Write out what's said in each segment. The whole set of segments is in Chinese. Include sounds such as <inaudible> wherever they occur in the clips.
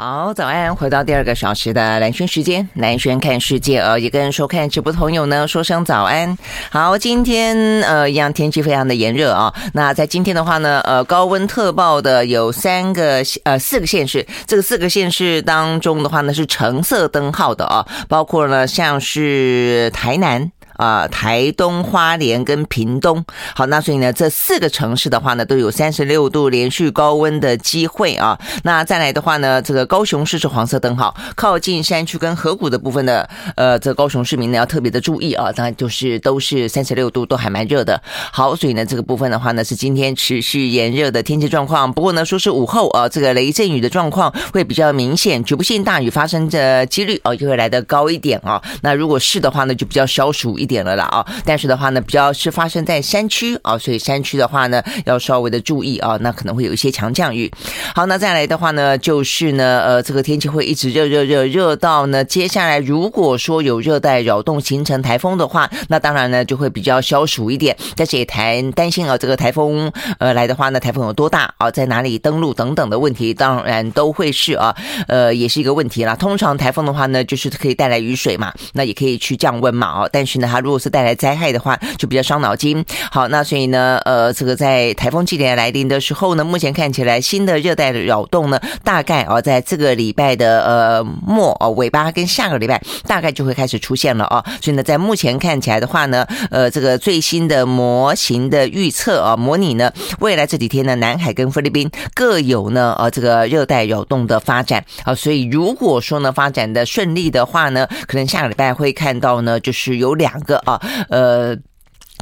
好，早安！回到第二个小时的蓝轩时间，蓝轩看世界呃，也跟收看直播的朋友呢说声早安。好，今天呃一样天气非常的炎热啊。那在今天的话呢，呃高温特报的有三个呃四个县市，这个四个县市当中的话呢是橙色灯号的啊，包括呢像是台南。啊、台东、花莲跟屏东，好，那所以呢，这四个城市的话呢，都有三十六度连续高温的机会啊。那再来的话呢，这个高雄市是黄色灯号，靠近山区跟河谷的部分的，呃，这、高雄市民呢要特别的注意啊。当然就是都是三十六度，都还蛮热的。好，所以呢，这个部分的话呢，是今天持续炎热的天气状况。不过呢，说是午后啊，这个雷阵雨的状况会比较明显，局部性大雨发生的几率哦，就会来得高一点啊。那如果是的话呢，就比较消暑一点了啦啊，但是的话呢，比较是发生在山区啊，所以山区的话呢，要稍微的注意啊，那可能会有一些强降雨。好，那再来的话呢，就是呢，呃，这个天气会一直热热热热到呢，接下来如果说有热带扰动形成台风的话，那当然呢就会比较消暑一点。但是也谈担心啊，这个台风呃来的话呢，台风有多大啊，在哪里登陆等等的问题，当然都会是啊，呃，也是一个问题啦。通常台风的话呢，就是可以带来雨水嘛，那也可以去降温嘛啊，但是呢，它如果是带来灾害的话，就比较伤脑筋。好，那所以呢，呃，这个在台风季节来临的时候呢，目前看起来新的热带的扰动呢，大概啊，在这个礼拜的呃末哦尾巴跟下个礼拜大概就会开始出现了啊。所以呢，在目前看起来的话呢，呃，这个最新的模型的预测啊，模拟呢未来这几天呢，南海跟菲律宾各有呢呃这个热带扰动的发展啊。所以如果说呢发展的顺利的话呢，可能下个礼拜会看到呢，就是有两个啊。呃。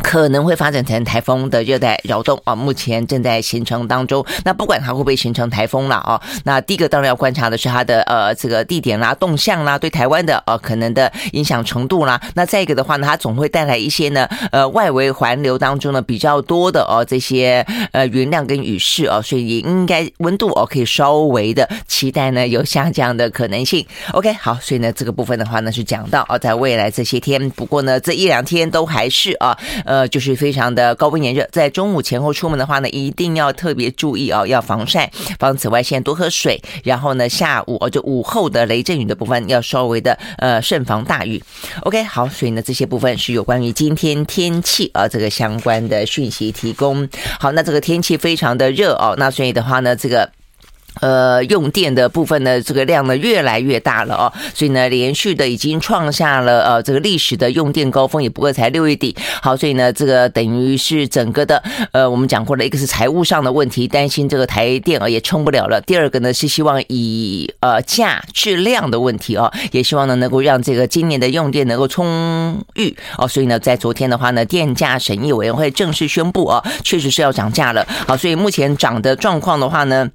可能会发展成台风的热带扰动啊，目前正在形成当中。那不管它会不会形成台风了啊，那第一个当然要观察的是它的呃这个地点啦、动向啦，对台湾的呃可能的影响程度啦。那再一个的话呢，它总会带来一些呢呃外围环流当中呢比较多的哦这些呃云量跟雨势哦，所以也应该温度哦可以稍微的期待呢有下降的可能性。OK，好，所以呢这个部分的话呢是讲到哦在未来这些天，不过呢这一两天都还是啊。呃，就是非常的高温炎热，在中午前后出门的话呢，一定要特别注意啊、哦，要防晒，防紫外线，多喝水。然后呢，下午就午后的雷阵雨的部分要稍微的呃慎防大雨。OK，好，所以呢，这些部分是有关于今天天气啊这个相关的讯息提供。好，那这个天气非常的热哦，那所以的话呢，这个。呃，用电的部分呢，这个量呢越来越大了哦，所以呢，连续的已经创下了呃这个历史的用电高峰，也不过才六月底。好，所以呢，这个等于是整个的呃，我们讲过了，一个是财务上的问题，担心这个台电啊也撑不了了；第二个呢是希望以呃价质量的问题哦，也希望呢能够让这个今年的用电能够充裕哦。所以呢，在昨天的话呢，电价审议委员会正式宣布啊，确实是要涨价了。好，所以目前涨的状况的话呢。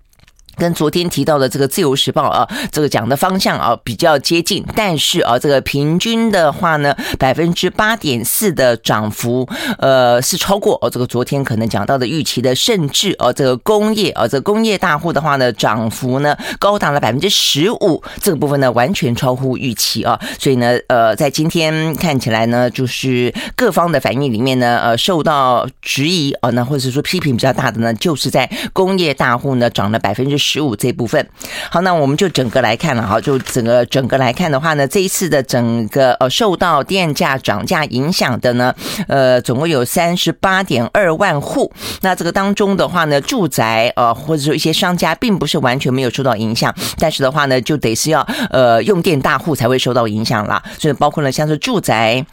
跟昨天提到的这个《自由时报》啊，这个讲的方向啊比较接近，但是啊，这个平均的话呢，百分之八点四的涨幅，呃，是超过哦这个昨天可能讲到的预期的，甚至哦这个工业啊，这个工业大户的话呢，涨幅呢高达了百分之十五，这个部分呢完全超乎预期啊，所以呢，呃，在今天看起来呢，就是各方的反应里面呢，呃，受到质疑啊，那或者说批评比较大的呢，就是在工业大户呢涨了百分之十五这部分，好，那我们就整个来看了哈，就整个整个来看的话呢，这一次的整个呃受到电价涨价影响的呢，呃，总共有三十八点二万户。那这个当中的话呢，住宅呃或者说一些商家并不是完全没有受到影响，但是的话呢，就得是要呃用电大户才会受到影响啦。所以包括了像是住宅，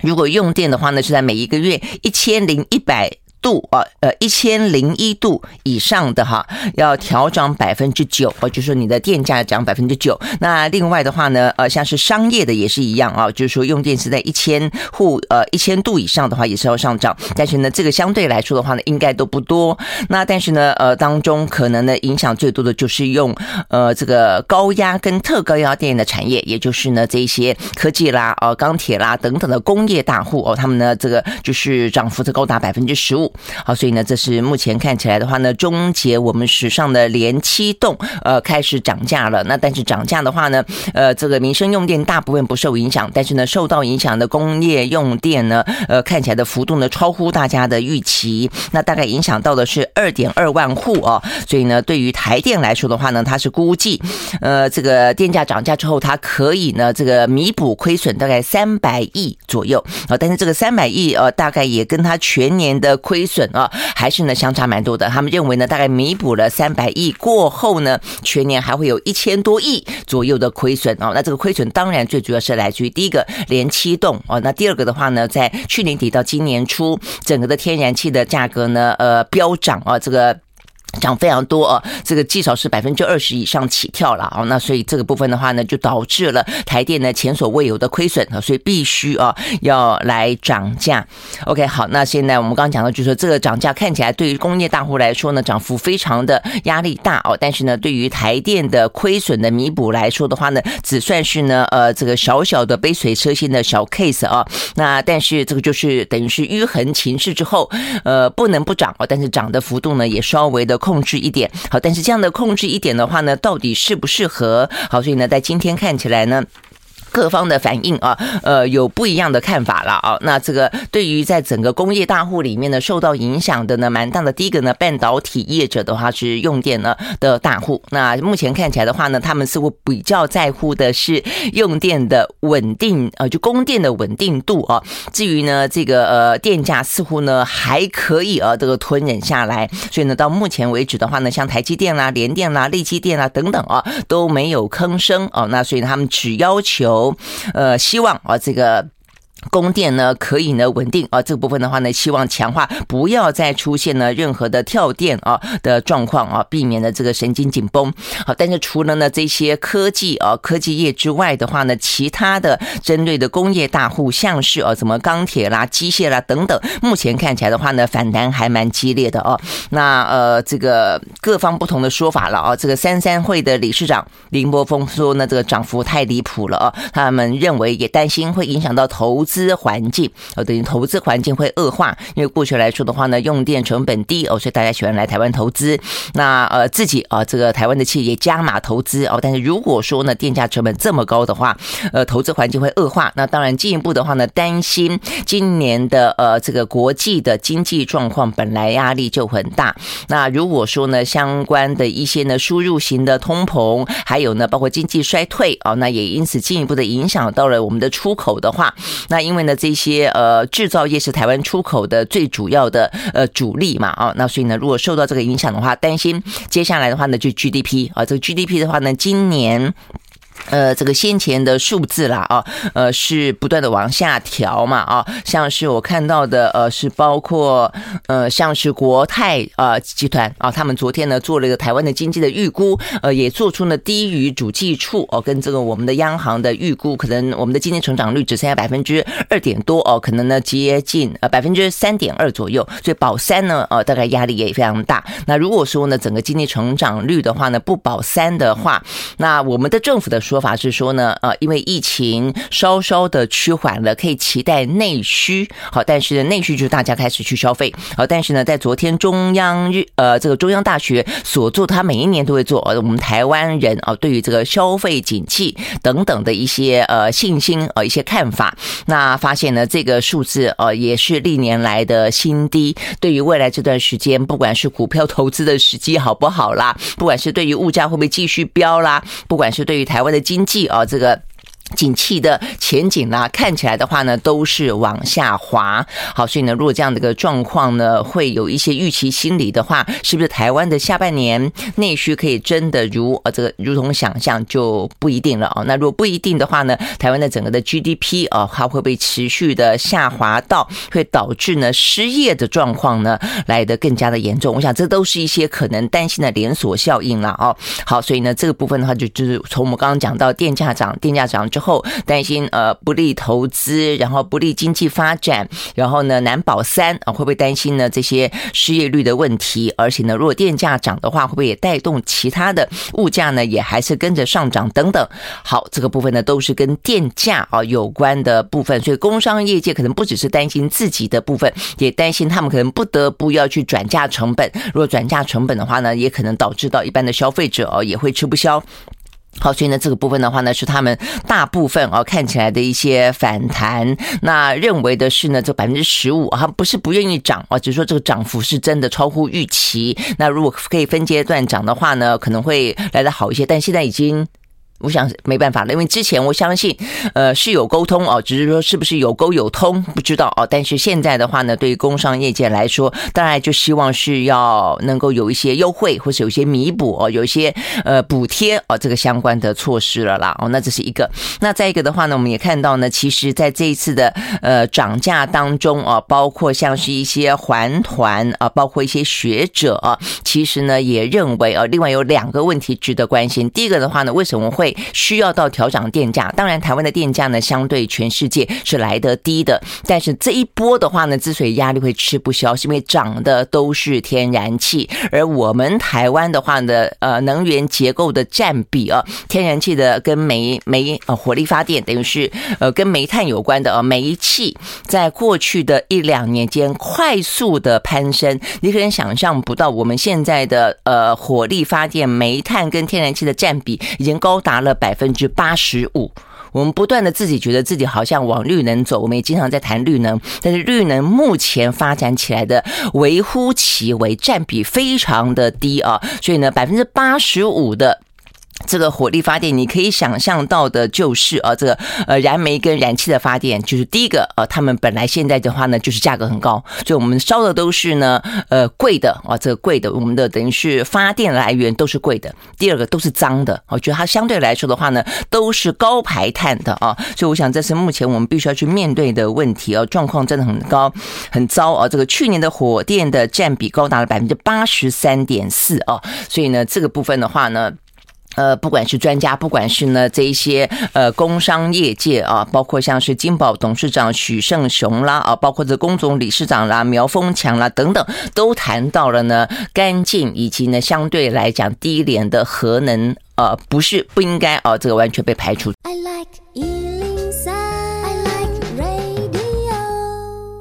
如果用电的话呢，是在每一个月一千零一百。度啊，呃，一千零一度以上的哈，要调涨百分之九，哦，就是说你的电价涨百分之九。那另外的话呢，呃，像是商业的也是一样啊，就是说用电是在一千户，呃，一千度以上的话也是要上涨。但是呢，这个相对来说的话呢，应该都不多。那但是呢，呃，当中可能呢影响最多的就是用呃这个高压跟特高压电的产业，也就是呢这一些科技啦、呃钢铁啦等等的工业大户哦，他们呢这个就是涨幅是高达百分之十五。好，所以呢，这是目前看起来的话呢，终结我们史上的连七冻，呃，开始涨价了。那但是涨价的话呢，呃，这个民生用电大部分不受影响，但是呢，受到影响的工业用电呢，呃，看起来的幅度呢，超乎大家的预期。那大概影响到的是二点二万户哦。所以呢，对于台电来说的话呢，它是估计，呃，这个电价涨价之后，它可以呢，这个弥补亏损大概三百亿左右啊。但是这个三百亿呃，大概也跟它全年的亏亏损啊，还是呢相差蛮多的。他们认为呢，大概弥补了三百亿过后呢，全年还会有一千多亿左右的亏损哦。那这个亏损当然最主要是来自于第一个连七栋哦，那第二个的话呢，在去年底到今年初，整个的天然气的价格呢，呃，飙涨啊，这个。涨非常多啊，这个至少是百分之二十以上起跳了啊，那所以这个部分的话呢，就导致了台电呢前所未有的亏损啊，所以必须啊要来涨价。OK，好，那现在我们刚刚讲到，就是说这个涨价看起来对于工业大户来说呢，涨幅非常的压力大哦，但是呢，对于台电的亏损的弥补来说的话呢，只算是呢呃这个小小的杯水车薪的小 case 啊，那但是这个就是等于是迂横情势之后，呃不能不涨哦，但是涨的幅度呢也稍微的。控制一点好，但是这样的控制一点的话呢，到底适不适合？好，所以呢，在今天看起来呢。各方的反应啊，呃，有不一样的看法了啊。那这个对于在整个工业大户里面呢，受到影响的呢，蛮大的。第一个呢，半导体业者的话是用电呢的大户。那目前看起来的话呢，他们似乎比较在乎的是用电的稳定，呃，就供电的稳定度啊。至于呢，这个呃电价似乎呢还可以啊，这个吞忍下来。所以呢，到目前为止的话呢，像台积电啦、联电啦、力积电啦等等啊，都没有吭声啊。那所以他们只要求。呃，希望啊，这个。供电呢可以呢稳定啊，这个部分的话呢，希望强化，不要再出现呢任何的跳电啊的状况啊，避免了这个神经紧绷。好，但是除了呢这些科技啊科技业之外的话呢，其他的针对的工业大户，像是啊什么钢铁啦、机械啦等等，目前看起来的话呢，反弹还蛮激烈的哦。那呃这个各方不同的说法了啊，这个三三会的理事长林柏峰说呢，这个涨幅太离谱了啊，他们认为也担心会影响到投资。资环境哦，等于投资环境会恶化，因为过去来说的话呢，用电成本低哦，所以大家喜欢来台湾投资。那呃，自己啊，这个台湾的企业加码投资哦。但是如果说呢，电价成本这么高的话，呃，投资环境会恶化。那当然进一步的话呢，担心今年的呃这个国际的经济状况本来压力就很大。那如果说呢，相关的一些呢输入型的通膨，还有呢包括经济衰退啊，那也因此进一步的影响到了我们的出口的话，那。那因为呢，这些呃制造业是台湾出口的最主要的呃主力嘛啊，那所以呢，如果受到这个影响的话，担心接下来的话呢，就 GDP 啊，这个 GDP 的话呢，今年。呃，这个先前的数字啦，啊，呃，是不断的往下调嘛，啊，像是我看到的，呃，是包括呃，像是国泰啊集团啊，他们昨天呢做了一个台湾的经济的预估，呃，也做出了低于主计处哦，跟这个我们的央行的预估，可能我们的经济成长率只剩下百分之二点多哦，可能呢接近呃百分之三点二左右，所以保三呢，呃，大概压力也非常大。那如果说呢，整个经济成长率的话呢，不保三的话，那我们的政府的说法是说呢，呃，因为疫情稍稍的趋缓了，可以期待内需。好，但是呢，内需就是大家开始去消费。好，但是呢，在昨天中央日呃这个中央大学所做，他每一年都会做。呃，我们台湾人啊，对于这个消费景气等等的一些呃信心呃一些看法，那发现呢，这个数字呃也是历年来的新低。对于未来这段时间，不管是股票投资的时机好不好啦，不管是对于物价会不会继续飙啦，不管是对于台湾的经济啊，这个。景气的前景啦，看起来的话呢，都是往下滑。好，所以呢，如果这样的一个状况呢，会有一些预期心理的话，是不是台湾的下半年内需可以真的如呃这个如同想象就不一定了啊？那如果不一定的话呢，台湾的整个的 GDP 啊，它会不会持续的下滑到会导致呢失业的状况呢来得更加的严重？我想这都是一些可能担心的连锁效应了哦。好，所以呢，这个部分的话就就是从我们刚刚讲到电价涨，电价涨之后。后，担心呃不利投资，然后不利经济发展，然后呢难保三啊，会不会担心呢这些失业率的问题？而且呢，如果电价涨的话，会不会也带动其他的物价呢？也还是跟着上涨等等。好，这个部分呢都是跟电价啊有关的部分，所以工商业界可能不只是担心自己的部分，也担心他们可能不得不要去转嫁成本。如果转嫁成本的话呢，也可能导致到一般的消费者哦也会吃不消。好，所以呢，这个部分的话呢，是他们大部分啊看起来的一些反弹。那认为的是呢，这百分之十五啊，不是不愿意涨啊，只是说这个涨幅是真的超乎预期。那如果可以分阶段涨的话呢，可能会来得好一些。但现在已经。我想没办法了，因为之前我相信，呃，是有沟通哦，只是说是不是有沟有通不知道哦。但是现在的话呢，对于工商业界来说，当然就希望是要能够有一些优惠，或是有一些弥补哦，有一些呃补贴哦，这个相关的措施了啦。哦，那这是一个。那再一个的话呢，我们也看到呢，其实在这一次的呃涨价当中啊，包括像是一些环团啊，包括一些学者啊，其实呢也认为啊，另外有两个问题值得关心。第一个的话呢，为什么会需要到调涨电价，当然台湾的电价呢，相对全世界是来得低的。但是这一波的话呢，之所以压力会吃不消，是因为涨的都是天然气，而我们台湾的话呢，呃，能源结构的占比啊，天然气的跟煤煤呃火力发电，等于是呃跟煤炭有关的啊，煤气在过去的一两年间快速的攀升，你可能想象不到，我们现在的呃火力发电煤炭跟天然气的占比已经高达。了百分之八十五，我们不断的自己觉得自己好像往绿能走，我们也经常在谈绿能，但是绿能目前发展起来的微乎其微，占比非常的低啊，所以呢，百分之八十五的。这个火力发电，你可以想象到的就是啊，这个呃燃煤跟燃气的发电，就是第一个呃，他们本来现在的话呢，就是价格很高，所以我们烧的都是呢呃贵的啊，这个贵的，我们的等于是发电来源都是贵的。第二个都是脏的，我觉得它相对来说的话呢，都是高排碳的啊，所以我想这是目前我们必须要去面对的问题啊，状况真的很高很糟啊。这个去年的火电的占比高达了百分之八十三点四啊，所以呢这个部分的话呢。呃，不管是专家，不管是呢这一些呃工商业界啊，包括像是金宝董事长许胜雄啦啊，包括这龚总理事长啦苗丰强啦等等，都谈到了呢干净以及呢相对来讲低廉的核能，呃，不是不应该啊，这个完全被排除。I like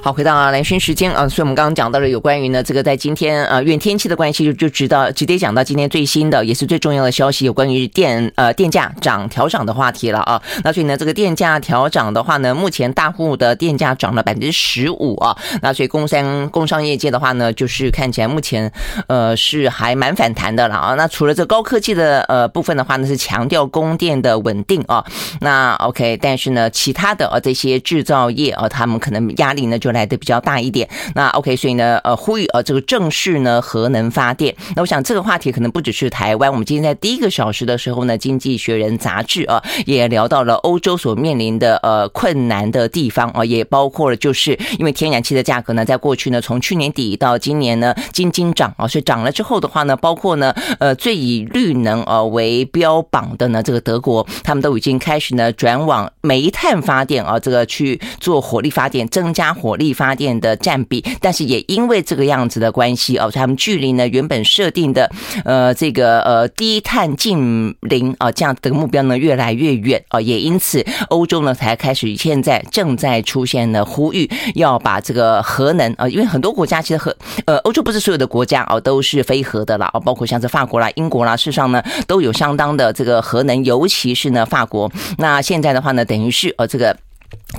好，回到啊，兰萱时间啊，所以我们刚刚讲到了有关于呢，这个在今天呃，因为天气的关系，就就知道直接讲到今天最新的也是最重要的消息，有关于电呃电价涨调涨的话题了啊。那所以呢，这个电价调涨的话呢，目前大户的电价涨了百分之十五啊。那所以工商工商业界的话呢，就是看起来目前呃是还蛮反弹的了啊。那除了这高科技的呃部分的话呢，是强调供电的稳定啊。那 OK，但是呢，其他的啊这些制造业啊，他们可能压力呢就来的比较大一点，那 OK，所以呢，呃，呼吁呃，这个正式呢核能发电。那我想这个话题可能不只是台湾，我们今天在第一个小时的时候呢，《经济学人》杂志啊也聊到了欧洲所面临的呃困难的地方啊，也包括了就是因为天然气的价格呢，在过去呢，从去年底到今年呢，斤斤涨啊，所以涨了之后的话呢，包括呢，呃，最以绿能呃为标榜的呢，这个德国，他们都已经开始呢转往煤炭发电啊，这个去做火力发电，增加火力。力发电的占比，但是也因为这个样子的关系哦，他们距离呢原本设定的呃这个呃低碳净零啊这样的目标呢越来越远啊，也因此欧洲呢才开始现在正在出现呢呼吁要把这个核能啊，因为很多国家其实核呃欧洲不是所有的国家哦都是非核的啦，包括像是法国啦、英国啦，事实上呢都有相当的这个核能，尤其是呢法国。那现在的话呢，等于是呃这个。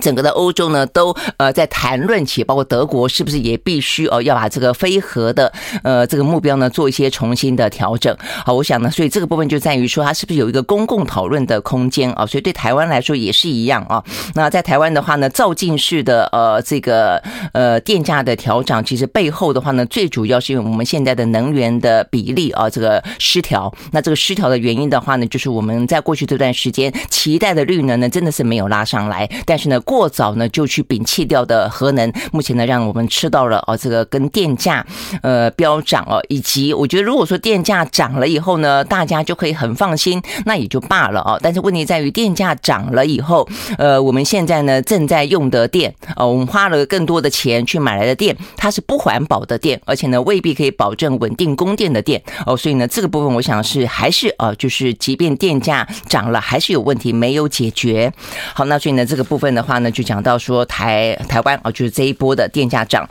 整个的欧洲呢，都呃在谈论起，包括德国是不是也必须哦要把这个非核的呃这个目标呢做一些重新的调整？好，我想呢，所以这个部分就在于说，它是不是有一个公共讨论的空间啊？所以对台湾来说也是一样啊。那在台湾的话呢，造进式的呃这个呃电价的调整，其实背后的话呢，最主要是因为我们现在的能源的比例啊这个失调。那这个失调的原因的话呢，就是我们在过去这段时间期待的绿能呢，真的是没有拉上来，但是呢。过早呢就去摒弃掉的核能，目前呢让我们吃到了哦这个跟电价呃飙涨哦，以及我觉得如果说电价涨了以后呢，大家就可以很放心，那也就罢了哦。但是问题在于电价涨了以后，呃，我们现在呢正在用的电哦，我们花了更多的钱去买来的电，它是不环保的电，而且呢未必可以保证稳定供电的电哦，所以呢这个部分我想是还是呃就是即便电价涨了，还是有问题没有解决。好，那所以呢这个部分的话呢，就讲到说台台湾啊，就是这一波的电价涨，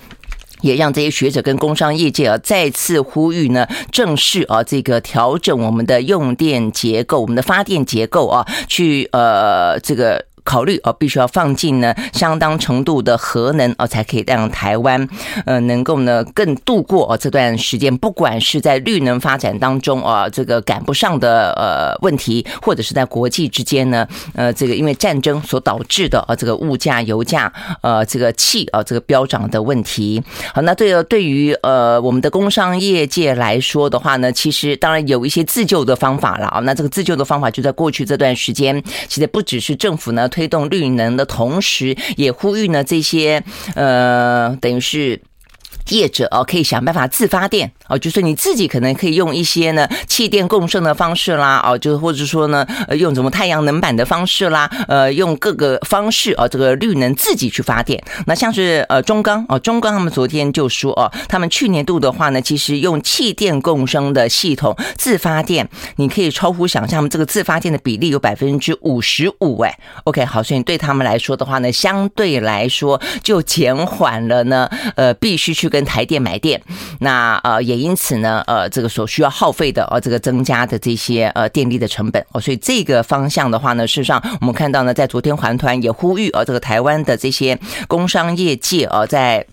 也让这些学者跟工商业界啊再次呼吁呢，正式啊这个调整我们的用电结构，我们的发电结构啊，去呃这个。考虑哦，必须要放进呢相当程度的核能哦，才可以让台湾呃能够呢更度过哦这段时间，不管是在绿能发展当中啊，这个赶不上的呃问题，或者是在国际之间呢，呃这个因为战争所导致的啊这个物价、油价呃这个气啊这个飙涨的问题。好，那对对于呃我们的工商业界来说的话呢，其实当然有一些自救的方法了啊。那这个自救的方法就在过去这段时间，其实不只是政府呢。推动绿能的同时，也呼吁呢这些呃，等于是。业者哦，可以想办法自发电哦，就是你自己可能可以用一些呢气电共生的方式啦，哦，就或者说呢，呃，用什么太阳能板的方式啦，呃，用各个方式哦，这个绿能自己去发电。那像是呃中钢哦，中钢他们昨天就说哦，他们去年度的话呢，其实用气电共生的系统自发电，你可以超乎想象，这个自发电的比例有百分之五十五哎。OK，好，所以对他们来说的话呢，相对来说就减缓了呢，呃，必须去。跟台电买电，那呃也也因此呢，呃这个所需要耗费的呃这个增加的这些呃电力的成本哦，所以这个方向的话呢，事实上我们看到呢，在昨天环团也呼吁呃这个台湾的这些工商业界呃在。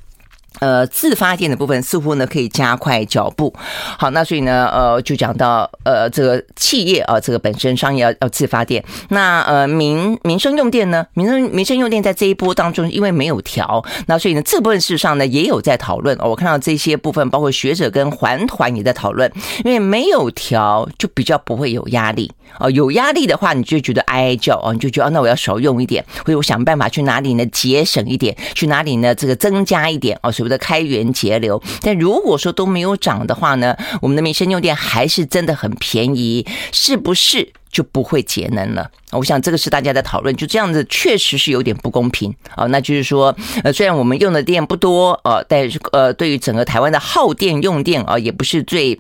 呃，自发电的部分似乎呢可以加快脚步。好，那所以呢，呃，就讲到呃，这个企业啊，这个本身商业要要自发电。那呃，民民生用电呢，民生民生用电在这一波当中，因为没有调，那所以呢，这部分事实上呢也有在讨论。我看到这些部分，包括学者跟环团也在讨论，因为没有调，就比较不会有压力。哦，有压力的话，你就觉得哀叫哦，你就觉得那我要少用一点，或者我想办法去哪里呢节省一点，去哪里呢这个增加一点哦。所谓的开源节流，但如果说都没有涨的话呢，我们的民生用电还是真的很便宜，是不是就不会节能了？我想这个是大家在讨论，就这样子确实是有点不公平啊。那就是说，呃，虽然我们用的电不多，呃，但是呃，对于整个台湾的耗电用电啊，也不是最。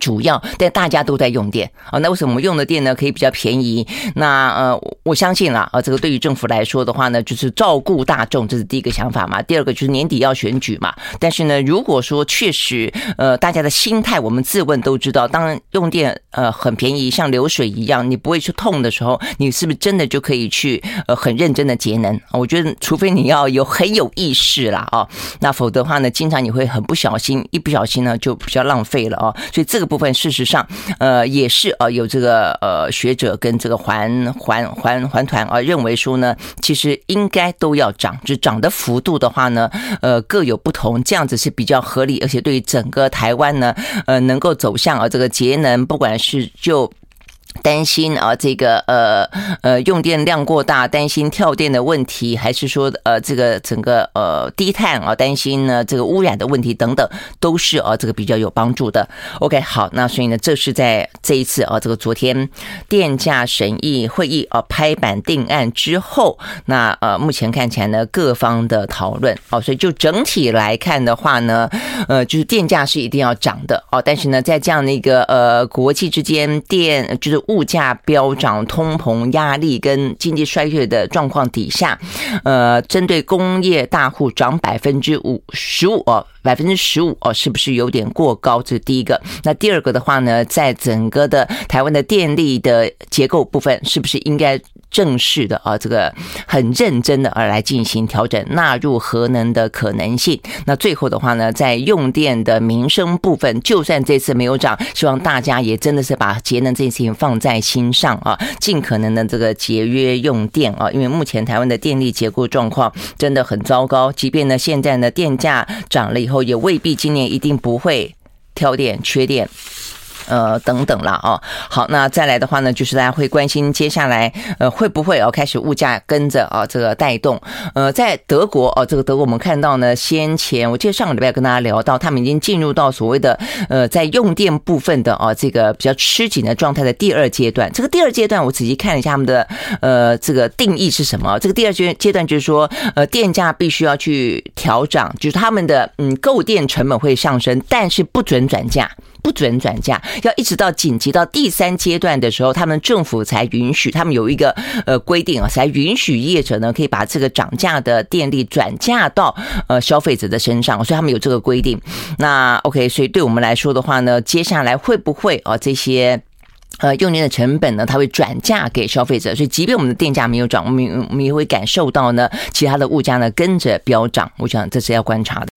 主要，但大家都在用电啊，那为什么我们用的电呢可以比较便宜？那呃，我相信啦，啊，这个对于政府来说的话呢，就是照顾大众，这是第一个想法嘛。第二个就是年底要选举嘛。但是呢，如果说确实，呃，大家的心态，我们自问都知道，当用电呃很便宜，像流水一样，你不会去痛的时候，你是不是真的就可以去呃很认真的节能？我觉得，除非你要有很有意识啦，啊，那否则的话呢，经常你会很不小心，一不小心呢就比较浪费了啊。所以这个。部分事实上，呃，也是啊，有这个呃学者跟这个环环环环团啊认为说呢，其实应该都要涨，就涨的幅度的话呢，呃，各有不同，这样子是比较合理，而且对整个台湾呢，呃，能够走向啊这个节能，不管是就。担心啊，这个呃呃用电量过大，担心跳电的问题，还是说呃这个整个呃低碳啊，担心呢这个污染的问题等等，都是啊这个比较有帮助的。OK，好，那所以呢，这是在这一次啊这个昨天电价审议会议啊拍板定案之后，那呃目前看起来呢各方的讨论哦，所以就整体来看的话呢，呃就是电价是一定要涨的哦，但是呢在这样的一个呃国际之间电就是。物价飙涨、通膨压力跟经济衰退的状况底下，呃，针对工业大户涨百分之五十五哦，百分之十五哦，是不是有点过高？这是第一个。那第二个的话呢，在整个的台湾的电力的结构部分，是不是应该？正式的啊，这个很认真的而来进行调整，纳入核能的可能性。那最后的话呢，在用电的民生部分，就算这次没有涨，希望大家也真的是把节能这件事情放在心上啊，尽可能的这个节约用电啊，因为目前台湾的电力结构状况真的很糟糕。即便呢现在呢电价涨了以后，也未必今年一定不会挑电缺电。呃，等等啦，哦，好，那再来的话呢，就是大家会关心接下来呃会不会哦开始物价跟着啊这个带动，呃，在德国哦，这个德国我们看到呢，先前我记得上个礼拜跟大家聊到，他们已经进入到所谓的呃在用电部分的哦这个比较吃紧的状态的第二阶段。这个第二阶段我仔细看了一下他们的呃这个定义是什么？这个第二阶阶段就是说呃电价必须要去调涨，就是他们的嗯购电成本会上升，但是不准转嫁。不准转嫁，要一直到紧急到第三阶段的时候，他们政府才允许，他们有一个呃规定啊，才允许业者呢可以把这个涨价的电力转嫁到呃消费者的身上，所以他们有这个规定。那 OK，所以对我们来说的话呢，接下来会不会啊这些呃用电的成本呢，它会转嫁给消费者？所以即便我们的电价没有涨，我们我们也会感受到呢，其他的物价呢跟着飙涨。我想这是要观察的。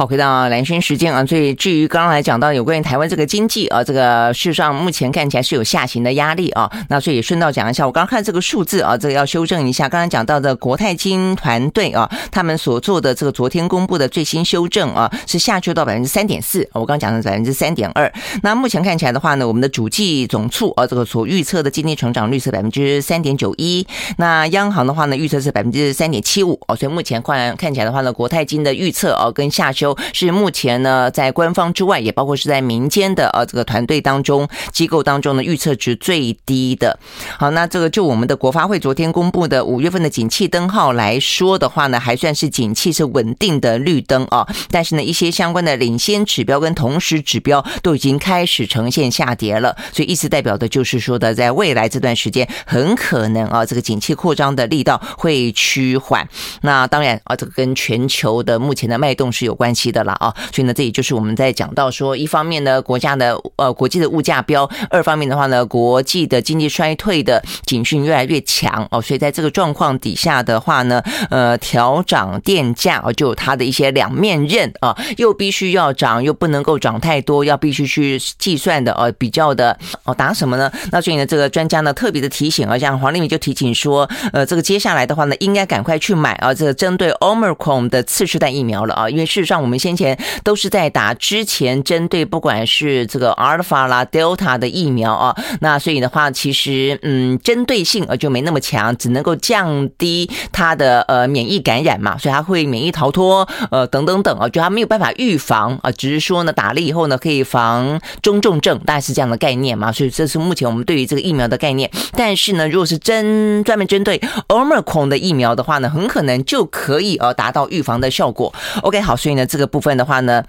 好，回到蓝轩时间啊，所以至于刚刚来讲到有关于台湾这个经济啊，这个事实上目前看起来是有下行的压力啊。那所以顺道讲一下，我刚刚看这个数字啊，这个要修正一下。刚刚讲到的国泰金团队啊，他们所做的这个昨天公布的最新修正啊，是下修到百分之三点四。我刚刚讲的百分之三点二。那目前看起来的话呢，我们的主计总处啊，这个所预测的经济成长率是百分之三点九一。那央行的话呢，预测是百分之三点七五。哦，所以目前看看起来的话呢，国泰金的预测啊，跟下修。是目前呢，在官方之外，也包括是在民间的呃这个团队当中、机构当中的预测值最低的。好，那这个就我们的国发会昨天公布的五月份的景气灯号来说的话呢，还算是景气是稳定的绿灯啊。但是呢，一些相关的领先指标跟同时指标都已经开始呈现下跌了。所以意思代表的就是说的，在未来这段时间，很可能啊，这个景气扩张的力道会趋缓。那当然啊，这个跟全球的目前的脉动是有关系。的了啊，所以呢，这也就是我们在讲到说，一方面呢，国家的呃国际的物价飙；二方面的话呢，国际的经济衰退的警讯越来越强哦。所以在这个状况底下的话呢，呃，调涨电价哦，就有它的一些两面刃啊，又必须要涨，又不能够涨太多，要必须去计算的呃，比较的哦，打什么呢？那所以呢，这个专家呢特别的提醒啊，像黄立明就提醒说，呃，这个接下来的话呢，应该赶快去买啊，这个针对 Omicron 的次世代疫苗了啊，因为事实上我们。先前都是在打之前针对不管是这个阿尔法啦、Delta 的疫苗啊，那所以的话，其实嗯，针对性呃就没那么强，只能够降低它的呃免疫感染嘛，所以它会免疫逃脱呃等等等啊，就它没有办法预防啊，只是说呢打了以后呢可以防中重症，大概是这样的概念嘛，所以这是目前我们对于这个疫苗的概念。但是呢，如果是针专门针对 Omicron 的疫苗的话呢，很可能就可以呃达到预防的效果。OK，好，所以呢这个。部分的话呢，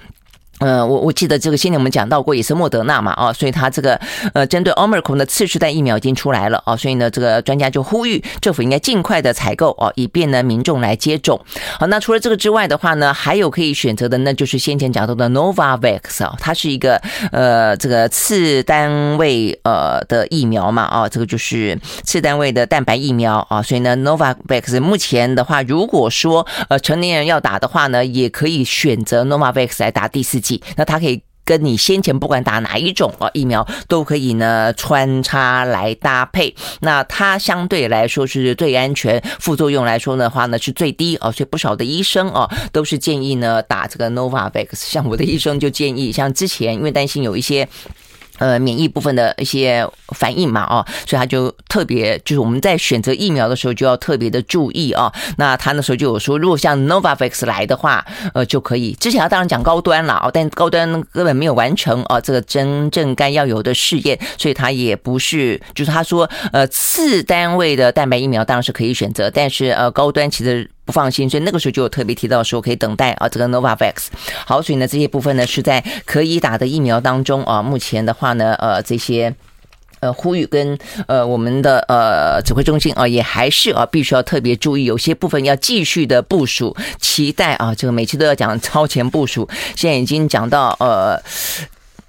呃，我我记得这个先前我们讲到过，也是莫德纳嘛，啊，所以它这个呃，针对 Omicron 的次世代疫苗已经出来了啊，所以呢，这个专家就呼吁政府应该尽快的采购啊，以便呢民众来接种。好，那除了这个之外的话呢，还有可以选择的，那就是先前讲到的 Novavax 啊，它是一个呃这个次单位呃的疫苗嘛，啊，这个就是次单位的蛋白疫苗啊，所以呢，Novavax 目前的话，如果说呃成年人要打的话呢，也可以选择 Novavax 来打第四剂。那它可以跟你先前不管打哪一种啊疫苗都可以呢穿插来搭配，那它相对来说是最安全，副作用来说的话呢是最低哦，所以不少的医生哦都是建议呢打这个 Novavax，像我的医生就建议，像之前因为担心有一些。呃，免疫部分的一些反应嘛，哦，所以他就特别，就是我们在选择疫苗的时候就要特别的注意啊。那他那时候就有说，如果像 Novavax 来的话，呃，就可以。之前他当然讲高端了啊，但高端根本没有完成啊，这个真正该要有的试验，所以他也不是，就是他说，呃，次单位的蛋白疫苗当然是可以选择，但是呃，高端其实。放心，所以那个时候就有特别提到说可以等待啊，这个 Novavax。好，所以呢这些部分呢是在可以打的疫苗当中啊，目前的话呢，呃，这些呃呼吁跟呃我们的呃指挥中心啊，也还是啊必须要特别注意，有些部分要继续的部署，期待啊，这个每期都要讲超前部署，现在已经讲到呃。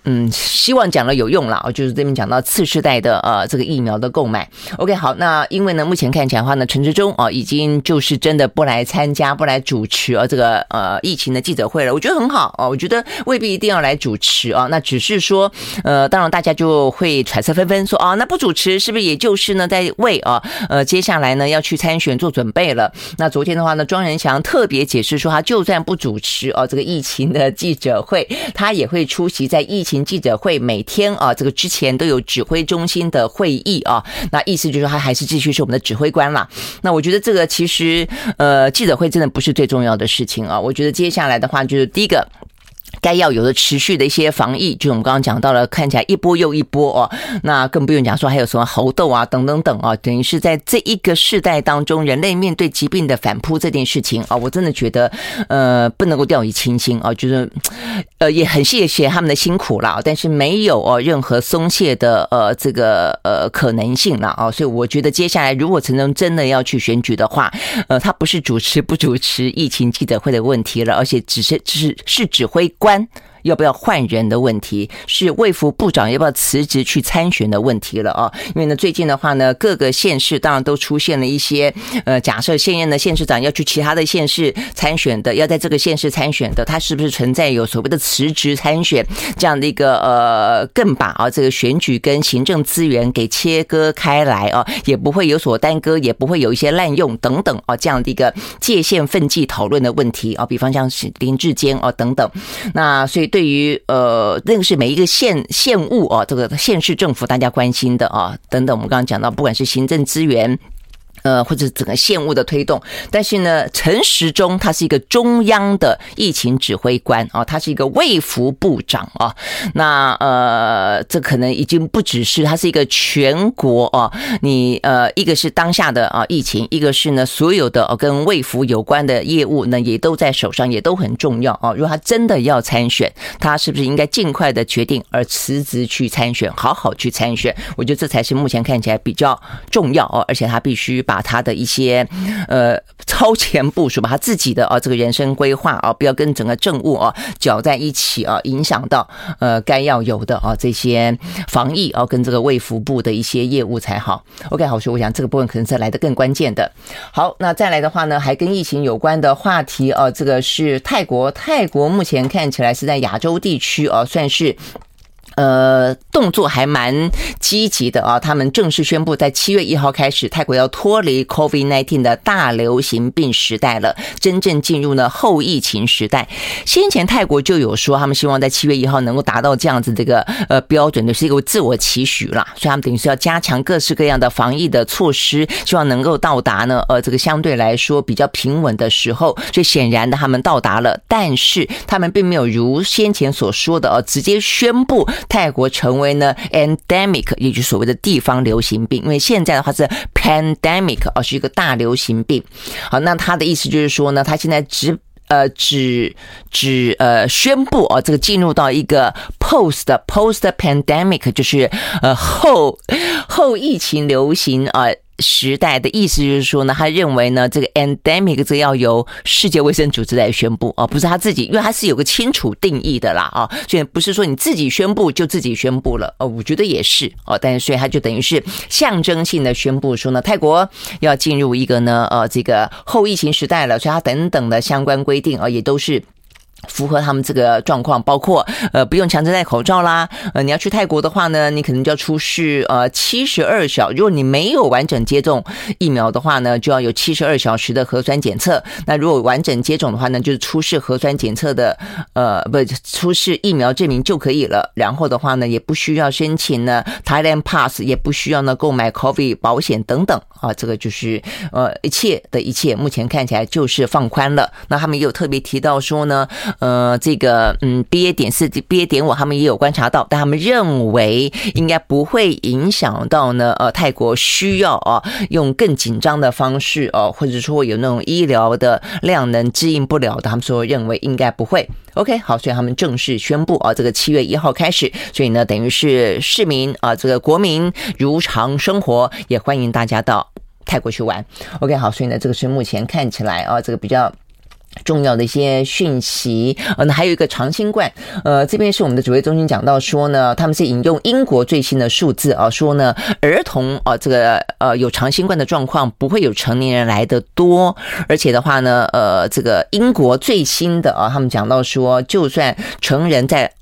嗯，希望讲了有用了，就是这边讲到次世代的呃这个疫苗的购买。OK，好，那因为呢，目前看起来的话呢，陈志忠啊已经就是真的不来参加、不来主持啊这个呃疫情的记者会了。我觉得很好啊，我觉得未必一定要来主持啊，那只是说呃，当然大家就会揣测纷纷说啊，那不主持是不是也就是呢在为啊呃接下来呢要去参选做准备了？那昨天的话呢，庄仁祥特别解释说，他就算不主持啊这个疫情的记者会，他也会出席在疫情记者会每天啊这个之前都有指挥中心的会议啊，那意思就是说他还是继续是我们的指挥官了。那我觉得这个其实呃记者会真的不是最重要的事情啊，我觉得接下来的话就是第一个。该要有的持续的一些防疫，就我们刚刚讲到了，看起来一波又一波哦，那更不用讲说还有什么猴痘啊等等等啊，等于是在这一个世代当中，人类面对疾病的反扑这件事情啊，我真的觉得呃不能够掉以轻心啊，就是呃也很谢谢他们的辛苦了，但是没有哦任何松懈的呃这个呃可能性了啊，所以我觉得接下来如果陈能真的要去选举的话，呃他不是主持不主持疫情记者会的问题了，而且只是只是是指挥关。要不要换人的问题，是卫福部长要不要辞职去参选的问题了啊？因为呢，最近的话呢，各个县市当然都出现了一些呃，假设现任的县市长要去其他的县市参选的，要在这个县市参选的，他是不是存在有所谓的辞职参选这样的一个呃，更把啊这个选举跟行政资源给切割开来啊，也不会有所耽搁，也不会有一些滥用等等啊这样的一个界限分际讨论的问题啊，比方像是林志坚啊等等，那所以。对于呃，那个是每一个县县务啊，这个县市政府大家关心的啊，等等，我们刚刚讲到，不管是行政资源。呃，或者整个县务的推动，但是呢，陈时中他是一个中央的疫情指挥官啊，他是一个卫福部长啊。那呃，这可能已经不只是他是一个全国啊，你呃，一个是当下的啊疫情，一个是呢所有的哦跟卫福有关的业务呢也都在手上，也都很重要啊。如果他真的要参选，他是不是应该尽快的决定而辞职去参选，好好去参选？我觉得这才是目前看起来比较重要哦，而且他必须把。把他的一些呃超前部署，把他自己的啊这个人生规划啊，不要跟整个政务啊搅在一起啊，影响到呃该要有的啊这些防疫啊跟这个卫福部的一些业务才好。OK，好，所以我想这个部分可能是来的更关键的。好，那再来的话呢，还跟疫情有关的话题啊，这个是泰国，泰国目前看起来是在亚洲地区啊，算是。呃，动作还蛮积极的啊！他们正式宣布，在七月一号开始，泰国要脱离 COVID-19 的大流行病时代了，真正进入了后疫情时代。先前泰国就有说，他们希望在七月一号能够达到这样子这个呃标准的，是一个自我期许啦。所以他们等于是要加强各式各样的防疫的措施，希望能够到达呢呃这个相对来说比较平稳的时候。所以显然的，他们到达了，但是他们并没有如先前所说的呃直接宣布。泰国成为呢 endemic，也就是所谓的地方流行病，因为现在的话是 pandemic，而是一个大流行病。好，那他的意思就是说呢，他现在只呃只只呃宣布哦，这个进入到一个 post post pandemic，就是呃后后疫情流行啊。呃时代的意思就是说呢，他认为呢，这个 endemic 这要由世界卫生组织来宣布啊，不是他自己，因为他是有个清楚定义的啦啊，所以不是说你自己宣布就自己宣布了哦，我觉得也是哦，但是所以他就等于是象征性的宣布说呢，泰国要进入一个呢呃这个后疫情时代了，所以他等等的相关规定啊也都是。符合他们这个状况，包括呃不用强制戴口罩啦，呃你要去泰国的话呢，你可能就要出示呃七十二小，如果你没有完整接种疫苗的话呢，就要有七十二小时的核酸检测。那如果完整接种的话呢，就是出示核酸检测的呃不出示疫苗证明就可以了。然后的话呢，也不需要申请呢 Thailand Pass，也不需要呢购买 COVID 保险等等啊，这个就是呃一切的一切，目前看起来就是放宽了。那他们也有特别提到说呢。呃，这个嗯，BA 点四、BA 点五，他们也有观察到，但他们认为应该不会影响到呢。呃，泰国需要啊，用更紧张的方式哦，或者说有那种医疗的量能支应不了的，他们说认为应该不会。OK，好，所以他们正式宣布啊，这个七月一号开始，所以呢，等于是市民啊，这个国民如常生活，也欢迎大家到泰国去玩。OK，好，所以呢，这个是目前看起来啊，这个比较。重要的一些讯息，呃，那还有一个长新冠，呃，这边是我们的指挥中心讲到说呢，他们是引用英国最新的数字啊，说呢，儿童啊，这个呃有长新冠的状况不会有成年人来的多，而且的话呢，呃，这个英国最新的啊，他们讲到说，就算成人在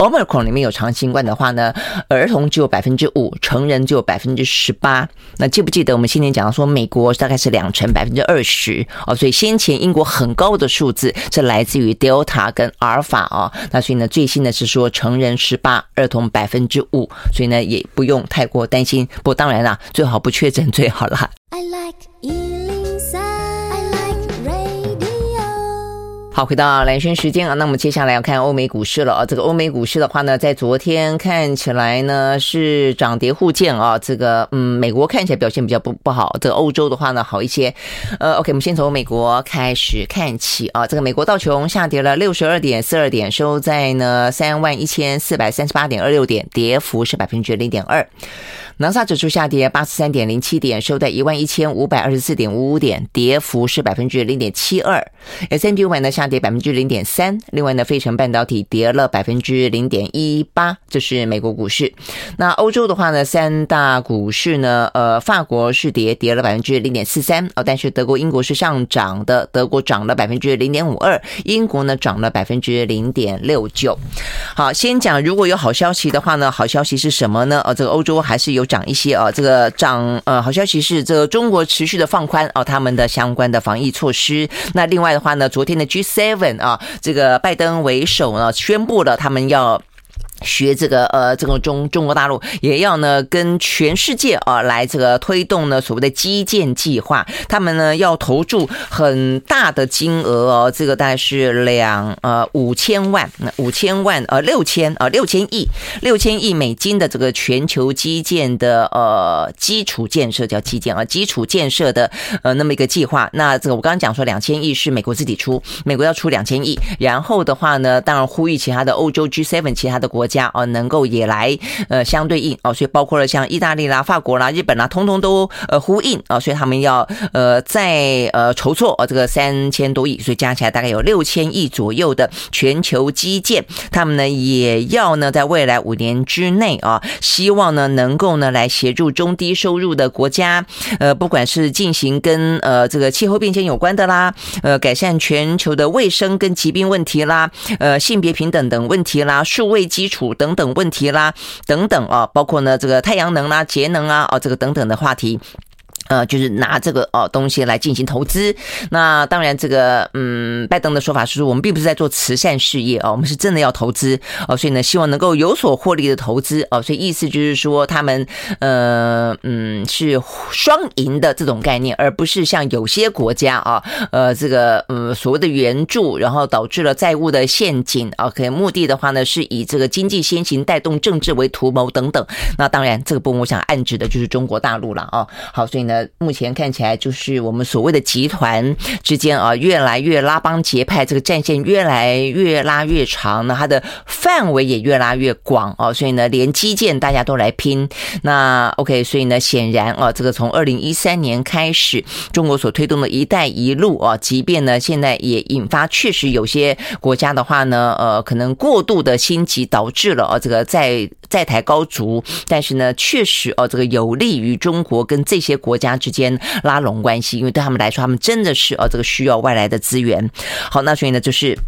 Omicron 里面有长新冠的话呢，儿童只有百分之五，成人只有百分之十八。那记不记得我们先前讲到说，美国大概是两成百分之二十哦，所以先前英国很高的数字是来自于 Delta 跟阿尔法哦。那所以呢，最新的是说成人十八，儿童百分之五，所以呢也不用太过担心。不过当然啦，最好不确诊最好啦。I like 好，回到蓝轩时间啊，那我们接下来要看欧美股市了啊。这个欧美股市的话呢，在昨天看起来呢是涨跌互见啊。这个嗯，美国看起来表现比较不不好，这个欧洲的话呢好一些。呃，OK，我们先从美国开始看起啊。这个美国道琼下跌了六十二点四二点，收在呢三万一千四百三十八点二六点，跌幅是百分之零点二。纳斯达克指数下跌八十三点零七点，收在一万一千五百二十四点五五点，跌幅是百分之零点七二。S&P 五百呢下跌百分之零点三。另外呢，费城半导体跌了百分之零点一八。这是美国股市。那欧洲的话呢，三大股市呢，呃，法国是跌，跌了百分之零点四三哦，但是德国、英国是上涨的，德国涨了百分之零点五二，英国呢涨了百分之零点六九。好，先讲如果有好消息的话呢，好消息是什么呢？呃，这个欧洲还是有。涨一些啊，这个涨呃，好消息是这个中国持续的放宽哦，他们的相关的防疫措施。那另外的话呢，昨天的 G7 啊，这个拜登为首呢，宣布了他们要。学这个呃，这个中中国大陆也要呢，跟全世界啊来这个推动呢所谓的基建计划，他们呢要投注很大的金额哦，这个大概是两呃五千万，五千万呃六千呃六千亿六千亿美金的这个全球基建的呃基础建设叫基建啊，基础建设的呃那么一个计划。那这个我刚刚讲说两千亿是美国自己出，美国要出两千亿，然后的话呢，当然呼吁其他的欧洲 G7 其他的国家。哦，能够也来呃相对应哦，所以包括了像意大利啦、法国啦、日本啦，通通都呃呼应啊，所以他们要呃再呃筹措哦这个三千多亿，所以加起来大概有六千亿左右的全球基建，他们呢也要呢在未来五年之内啊，希望呢能够呢来协助中低收入的国家，呃，不管是进行跟呃这个气候变迁有关的啦，呃，改善全球的卫生跟疾病问题啦，呃，性别平等等问题啦，数位基础。等等问题啦，等等啊，包括呢这个太阳能啦、节能啊，哦这个等等的话题。呃，就是拿这个哦东西来进行投资。那当然，这个嗯，拜登的说法是，我们并不是在做慈善事业哦，我们是真的要投资哦，所以呢，希望能够有所获利的投资哦。所以意思就是说，他们呃嗯是双赢的这种概念，而不是像有些国家啊，呃这个呃所谓的援助，然后导致了债务的陷阱啊。可能目的的话呢，是以这个经济先行带动政治为图谋等等。那当然，这个部分我想暗指的就是中国大陆了啊。好，所以呢。目前看起来就是我们所谓的集团之间啊，越来越拉帮结派，这个战线越来越拉越长，那它的范围也越拉越广哦，所以呢，连基建大家都来拼。那 OK，所以呢，显然啊，这个从二零一三年开始，中国所推动的一带一路啊，即便呢现在也引发确实有些国家的话呢，呃，可能过度的心急导致了啊，这个在在台高筑，但是呢，确实哦，这个有利于中国跟这些国家。之间拉拢关系，因为对他们来说，他们真的是呃这个需要外来的资源。好，那所以呢，就是。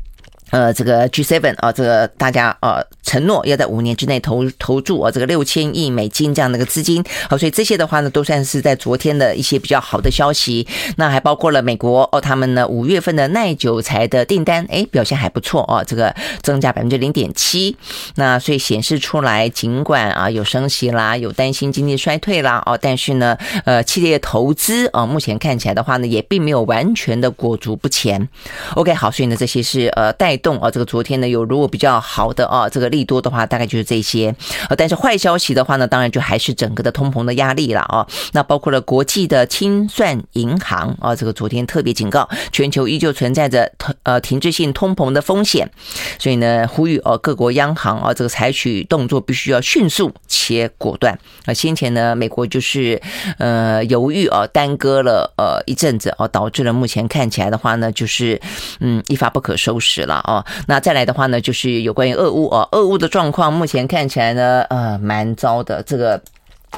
呃，这个 G7 啊，这个大家呃承诺要在五年之内投投注啊，这个六千亿美金这样的一个资金。好，所以这些的话呢，都算是在昨天的一些比较好的消息。那还包括了美国哦，他们呢五月份的耐久材的订单，哎，表现还不错哦，这个增加百分之零点七。那所以显示出来，尽管啊有升息啦，有担心经济衰退啦，哦，但是呢，呃，企业投资啊，目前看起来的话呢，也并没有完全的裹足不前。OK，好，所以呢，这些是呃带。动啊，这个昨天呢有如果比较好的啊，这个利多的话，大概就是这些。呃，但是坏消息的话呢，当然就还是整个的通膨的压力了啊。那包括了国际的清算银行啊，这个昨天特别警告，全球依旧存在着呃停滞性通膨的风险，所以呢，呼吁哦各国央行啊，这个采取动作必须要迅速且果断。啊，先前呢，美国就是呃犹豫啊，耽搁了呃一阵子啊，导致了目前看起来的话呢，就是嗯一发不可收拾了啊。哦那再来的话呢，就是有关于俄乌啊，俄乌的状况目前看起来呢，呃蛮糟的这个。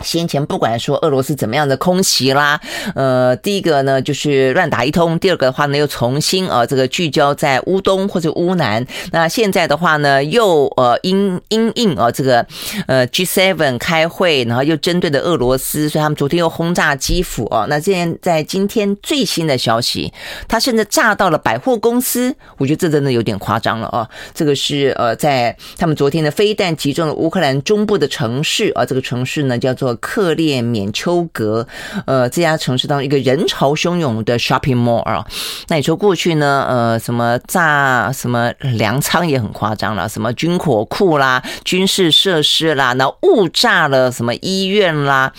先前不管说俄罗斯怎么样的空袭啦，呃，第一个呢就是乱打一通，第二个的话呢又重新啊这个聚焦在乌东或者乌南，那现在的话呢又呃因因应啊这个呃 G7 开会，然后又针对的俄罗斯，所以他们昨天又轰炸基辅哦。那现在今天最新的消息，他甚至炸到了百货公司，我觉得这真的有点夸张了哦。这个是呃在他们昨天的飞弹击中了乌克兰中部的城市啊，这个城市呢叫做。克列缅丘格，呃，这家城市当中一个人潮汹涌的 shopping mall 啊，那你说过去呢，呃，什么炸什么粮仓也很夸张了，什么军火库啦、军事设施啦，那误炸了什么医院啦，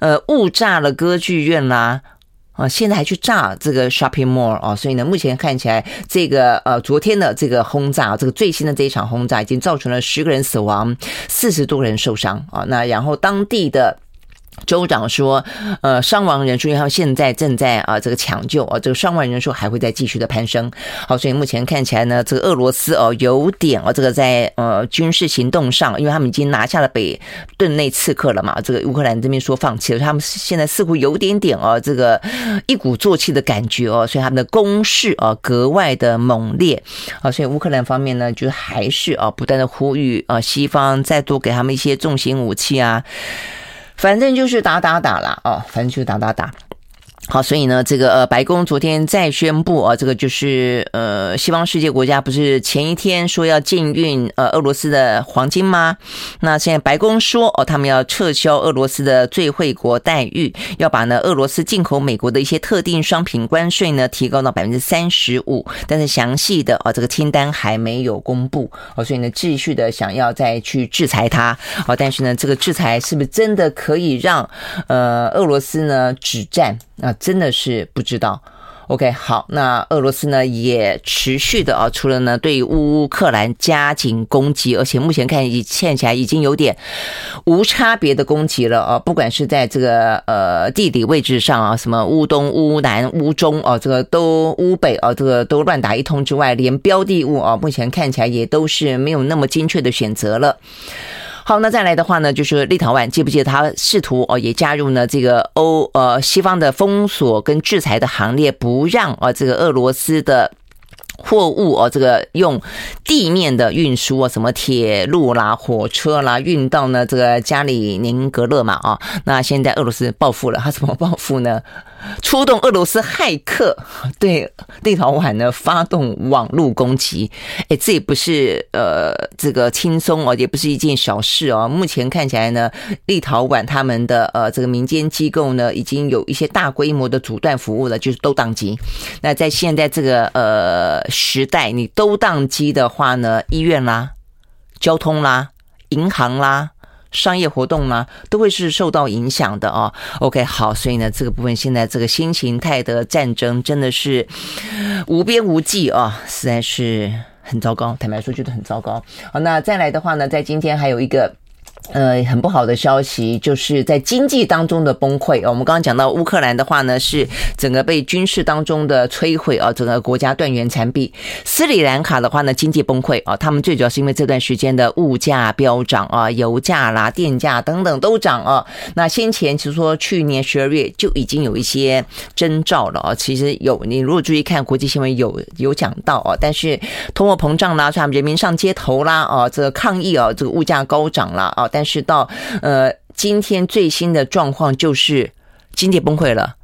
呃，误炸了歌剧院啦，啊，现在还去炸这个 shopping mall 啊，所以呢，目前看起来这个呃，昨天的这个轰炸，这个最新的这一场轰炸已经造成了十个人死亡，四十多个人受伤啊，那然后当地的。州长说：“呃，伤亡人数，因为现在正在啊这个抢救啊，这个伤亡人数还会再继续的攀升。好，所以目前看起来呢，这个俄罗斯哦有点哦这个在呃军事行动上，因为他们已经拿下了北顿内刺客了嘛，这个乌克兰这边说放弃了，他们现在似乎有点点哦这个一鼓作气的感觉哦，所以他们的攻势啊格外的猛烈啊，所以乌克兰方面呢，就还是啊不断的呼吁啊西方再多给他们一些重型武器啊。”反正就是打打打了哦，反正就是打打打。好，所以呢，这个呃，白宫昨天再宣布啊，这个就是呃，西方世界国家不是前一天说要禁运呃俄罗斯的黄金吗？那现在白宫说哦，他们要撤销俄罗斯的最惠国待遇，要把呢俄罗斯进口美国的一些特定商品关税呢提高到百分之三十五，但是详细的啊这个清单还没有公布哦，所以呢继续的想要再去制裁它哦，但是呢这个制裁是不是真的可以让呃俄罗斯呢止战？那真的是不知道。OK，好，那俄罗斯呢也持续的啊，除了呢对乌克兰加紧攻击，而且目前看已看起来已经有点无差别的攻击了啊，不管是在这个呃地理位置上啊，什么乌东、乌南、乌中啊，这个都乌北啊，这个都乱打一通之外，连标的物啊，目前看起来也都是没有那么精确的选择了。好，那再来的话呢，就是立陶宛，记不记得他试图哦也加入呢这个欧呃西方的封锁跟制裁的行列，不让啊这个俄罗斯的货物哦这个用地面的运输啊，什么铁路啦、火车啦运到呢这个加里宁格勒嘛啊，那现在俄罗斯报复了，他怎么报复呢？<laughs> 出动俄罗斯骇客 <laughs> 对立陶宛呢发动网络攻击，哎，这也不是呃这个轻松哦，也不是一件小事哦。目前看起来呢，立陶宛他们的呃这个民间机构呢，已经有一些大规模的阻断服务了，就是都宕机。那在现在这个呃时代，你都宕机的话呢，医院啦、交通啦、银行啦。商业活动呢，都会是受到影响的哦。OK，好，所以呢，这个部分现在这个新形态的战争真的是无边无际啊，实在是很糟糕。坦白说，觉得很糟糕。好，那再来的话呢，在今天还有一个。呃，很不好的消息，就是在经济当中的崩溃。我们刚刚讲到乌克兰的话呢，是整个被军事当中的摧毁啊，整个国家断垣残壁。斯里兰卡的话呢，经济崩溃啊，他们最主要是因为这段时间的物价飙涨啊，油价啦、电价等等都涨啊。那先前其实说去年十二月就已经有一些征兆了啊，其实有你如果注意看国际新闻有有讲到啊，但是通货膨胀啦，像人民上街头啦啊，这个抗议啊，这个物价高涨了啊，但是到呃今天最新的状况就是经济崩溃了，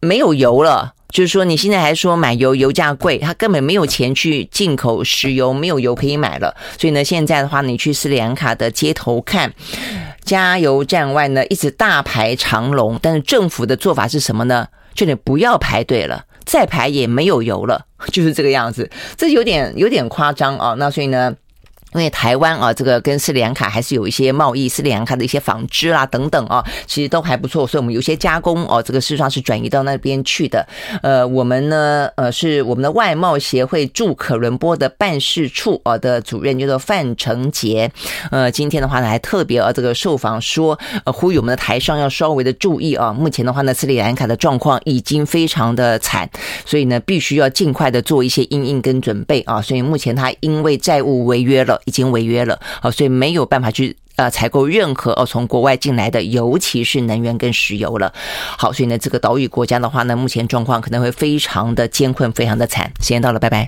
没有油了。就是说你现在还说买油，油价贵，他根本没有钱去进口石油，没有油可以买了。所以呢，现在的话，你去斯里兰卡的街头看，加油站外呢一直大排长龙。但是政府的做法是什么呢？就你不要排队了。再排也没有油了，就是这个样子，这有点有点夸张啊。那所以呢？因为台湾啊，这个跟斯里兰卡还是有一些贸易，斯里兰卡的一些纺织啊等等啊，其实都还不错，所以我们有些加工哦，这个事实上是转移到那边去的。呃，我们呢，呃，是我们的外贸协会驻可伦坡的办事处啊的主任叫做范成杰。呃，今天的话呢，还特别啊这个受访说，呃，呼吁我们的台商要稍微的注意啊。目前的话呢，斯里兰卡的状况已经非常的惨，所以呢，必须要尽快的做一些应应跟准备啊。所以目前他因为债务违约了已经违约了，好，所以没有办法去呃采购任何哦从国外进来的，尤其是能源跟石油了。好，所以呢，这个岛屿国家的话呢，目前状况可能会非常的艰困，非常的惨。时间到了，拜拜。